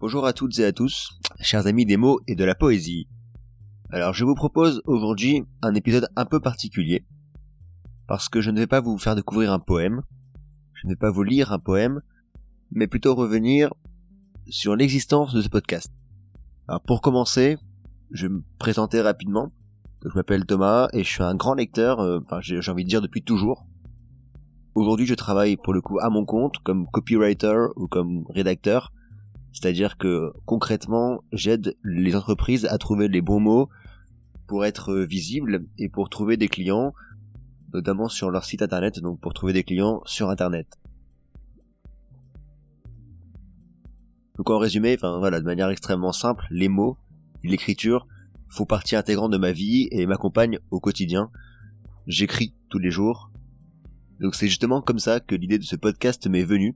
Bonjour à toutes et à tous, chers amis des mots et de la poésie. Alors je vous propose aujourd'hui un épisode un peu particulier, parce que je ne vais pas vous faire découvrir un poème, je ne vais pas vous lire un poème, mais plutôt revenir sur l'existence de ce podcast. Alors pour commencer, je vais me présenter rapidement. Je m'appelle Thomas et je suis un grand lecteur, euh, enfin j'ai envie de dire depuis toujours. Aujourd'hui je travaille pour le coup à mon compte comme copywriter ou comme rédacteur, c'est-à-dire que concrètement j'aide les entreprises à trouver les bons mots pour être visibles et pour trouver des clients, notamment sur leur site internet, donc pour trouver des clients sur internet. Donc en résumé, enfin voilà, de manière extrêmement simple, les mots, l'écriture font partie intégrante de ma vie et m'accompagnent au quotidien. J'écris tous les jours. Donc c'est justement comme ça que l'idée de ce podcast m'est venue,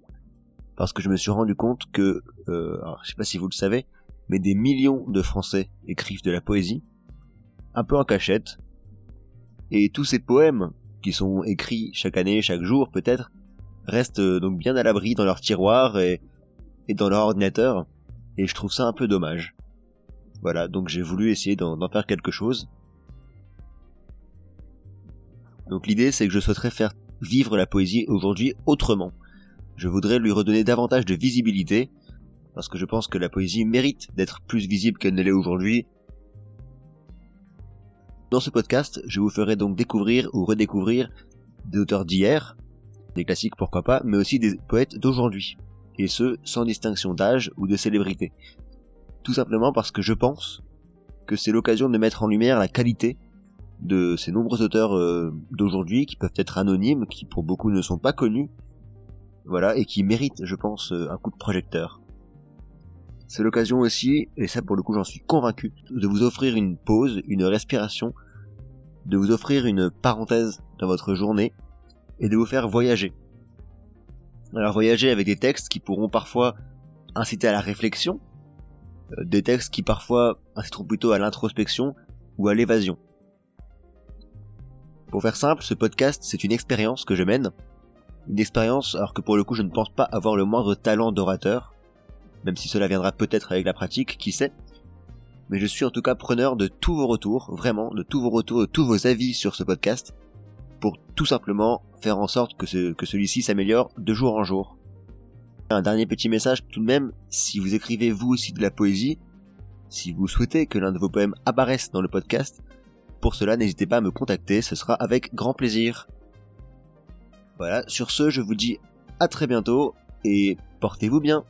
parce que je me suis rendu compte que, euh, alors, je sais pas si vous le savez, mais des millions de Français écrivent de la poésie, un peu en cachette, et tous ces poèmes qui sont écrits chaque année, chaque jour peut-être, restent euh, donc bien à l'abri dans leur tiroir et, et dans leur ordinateur, et je trouve ça un peu dommage. Voilà, donc j'ai voulu essayer d'en faire quelque chose. Donc l'idée c'est que je souhaiterais faire vivre la poésie aujourd'hui autrement. Je voudrais lui redonner davantage de visibilité, parce que je pense que la poésie mérite d'être plus visible qu'elle ne l'est aujourd'hui. Dans ce podcast, je vous ferai donc découvrir ou redécouvrir des auteurs d'hier, des classiques pourquoi pas, mais aussi des poètes d'aujourd'hui, et ce, sans distinction d'âge ou de célébrité. Tout simplement parce que je pense que c'est l'occasion de mettre en lumière la qualité de ces nombreux auteurs euh, d'aujourd'hui qui peuvent être anonymes, qui pour beaucoup ne sont pas connus, voilà, et qui méritent, je pense, euh, un coup de projecteur. C'est l'occasion aussi, et ça pour le coup j'en suis convaincu, de vous offrir une pause, une respiration, de vous offrir une parenthèse dans votre journée, et de vous faire voyager. Alors voyager avec des textes qui pourront parfois inciter à la réflexion, euh, des textes qui parfois inciteront plutôt à l'introspection ou à l'évasion. Pour faire simple, ce podcast c'est une expérience que je mène, une expérience, alors que pour le coup je ne pense pas avoir le moindre talent d'orateur, même si cela viendra peut-être avec la pratique, qui sait. Mais je suis en tout cas preneur de tous vos retours, vraiment, de tous vos retours, de tous vos avis sur ce podcast, pour tout simplement faire en sorte que, ce, que celui-ci s'améliore de jour en jour. Un dernier petit message tout de même, si vous écrivez vous aussi de la poésie, si vous souhaitez que l'un de vos poèmes apparaisse dans le podcast, pour cela n'hésitez pas à me contacter, ce sera avec grand plaisir. Voilà, sur ce, je vous dis à très bientôt et portez-vous bien.